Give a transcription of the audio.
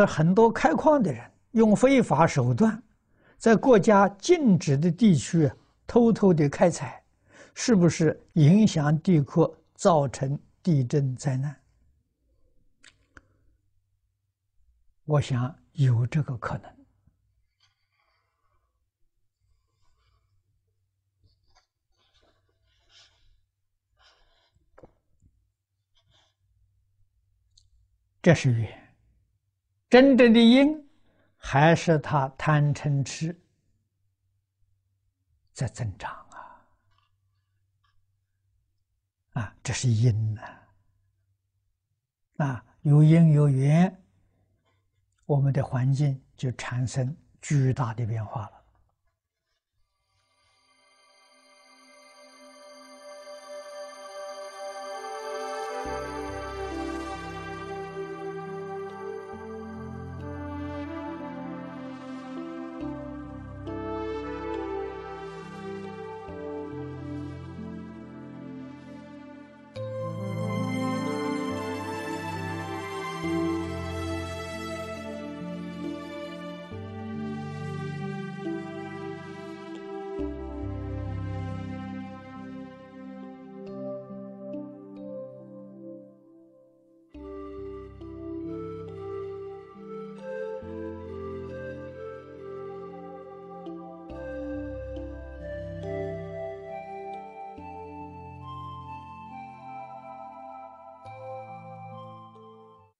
他很多开矿的人用非法手段，在国家禁止的地区偷偷的开采，是不是影响地壳，造成地震灾难？我想有这个可能。这是缘，真正的因还是他贪嗔痴在增长啊！啊，这是因呐！啊，有因有缘，我们的环境就产生巨大的变化了。